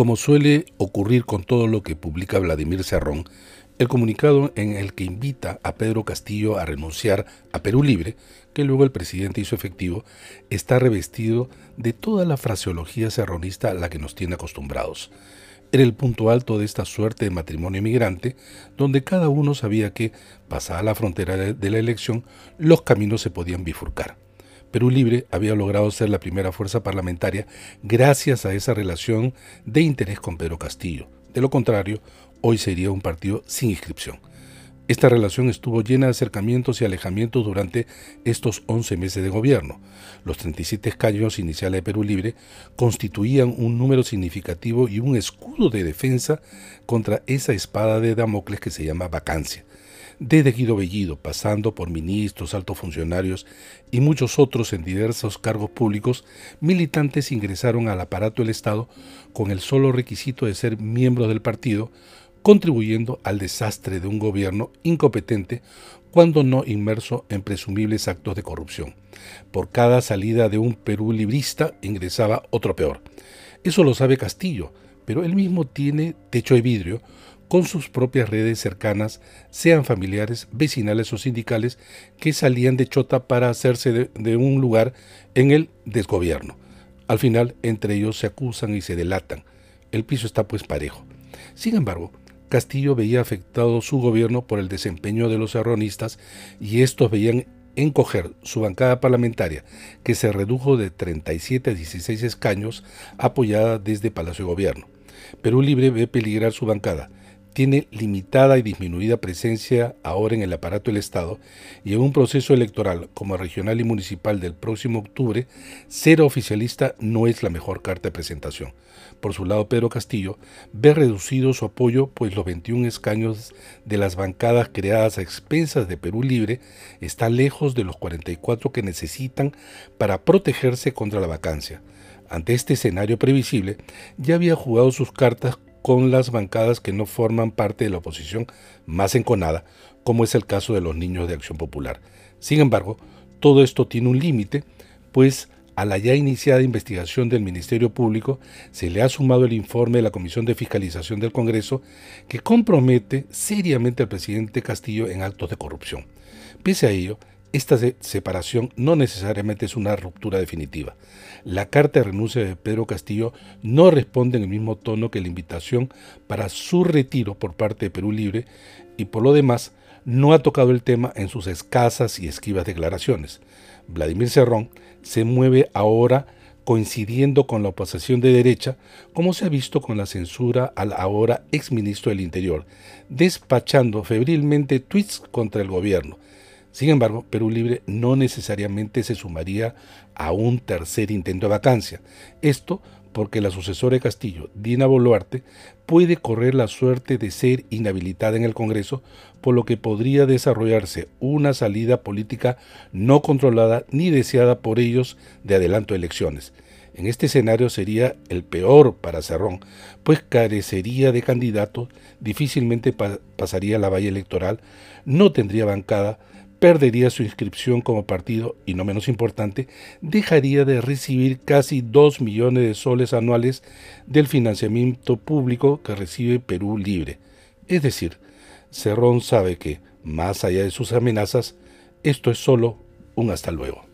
Como suele ocurrir con todo lo que publica Vladimir Cerrón, el comunicado en el que invita a Pedro Castillo a renunciar a Perú Libre, que luego el presidente hizo efectivo, está revestido de toda la fraseología serronista a la que nos tiene acostumbrados. Era el punto alto de esta suerte de matrimonio migrante, donde cada uno sabía que, pasada la frontera de la elección, los caminos se podían bifurcar. Perú Libre había logrado ser la primera fuerza parlamentaria gracias a esa relación de interés con Pedro Castillo. De lo contrario, hoy sería un partido sin inscripción. Esta relación estuvo llena de acercamientos y alejamientos durante estos 11 meses de gobierno. Los 37 escaños iniciales de Perú Libre constituían un número significativo y un escudo de defensa contra esa espada de Damocles que se llama vacancia desde Guido Bellido, pasando por ministros, altos funcionarios y muchos otros en diversos cargos públicos, militantes ingresaron al aparato del Estado con el solo requisito de ser miembros del partido, contribuyendo al desastre de un gobierno incompetente cuando no inmerso en presumibles actos de corrupción. Por cada salida de un Perú librista ingresaba otro peor. Eso lo sabe Castillo, pero él mismo tiene techo de vidrio con sus propias redes cercanas, sean familiares, vecinales o sindicales, que salían de Chota para hacerse de, un lugar en el desgobierno. Al final, entre ellos se acusan y se delatan. El piso está pues parejo. Sin embargo, Castillo veía afectado su gobierno por el desempeño de los erronistas y estos veían encoger su bancada parlamentaria, que se redujo de 37 a 16 escaños, apoyada desde Palacio de Gobierno. Perú Libre ve peligrar su bancada, tiene limitada y disminuida presencia ahora en el aparato del Estado y en un proceso electoral como regional y municipal del próximo octubre, ser oficialista no es la mejor carta de presentación. Por su lado, Pedro Castillo ve reducido su apoyo, pues los 21 escaños de las bancadas creadas a expensas de Perú Libre están lejos de los 44 que necesitan para protegerse contra la vacancia. Ante este escenario previsible, ya había jugado sus cartas con las bancadas que no forman parte de la oposición más enconada, como es el caso de los niños de Acción Popular. Sin embargo, todo esto tiene un límite, pues a la ya iniciada investigación del Ministerio Público se le ha sumado el informe de la Comisión de Fiscalización del Congreso que compromete seriamente al presidente Castillo en actos de corrupción. Pese a ello, esta separación no necesariamente es una ruptura definitiva. La carta de renuncia de Pedro Castillo no responde en el mismo tono que la invitación para su retiro por parte de Perú Libre y por lo demás no ha tocado el tema en sus escasas y esquivas declaraciones. Vladimir Cerrón se mueve ahora coincidiendo con la oposición de derecha, como se ha visto con la censura al ahora exministro del Interior, despachando febrilmente tweets contra el gobierno, sin embargo, Perú Libre no necesariamente se sumaría a un tercer intento de vacancia. Esto porque la sucesora de Castillo, Dina Boluarte, puede correr la suerte de ser inhabilitada en el Congreso, por lo que podría desarrollarse una salida política no controlada ni deseada por ellos de adelanto de elecciones. En este escenario sería el peor para Cerrón, pues carecería de candidatos, difícilmente pasaría la valla electoral, no tendría bancada, perdería su inscripción como partido y, no menos importante, dejaría de recibir casi 2 millones de soles anuales del financiamiento público que recibe Perú Libre. Es decir, Cerrón sabe que, más allá de sus amenazas, esto es solo un hasta luego.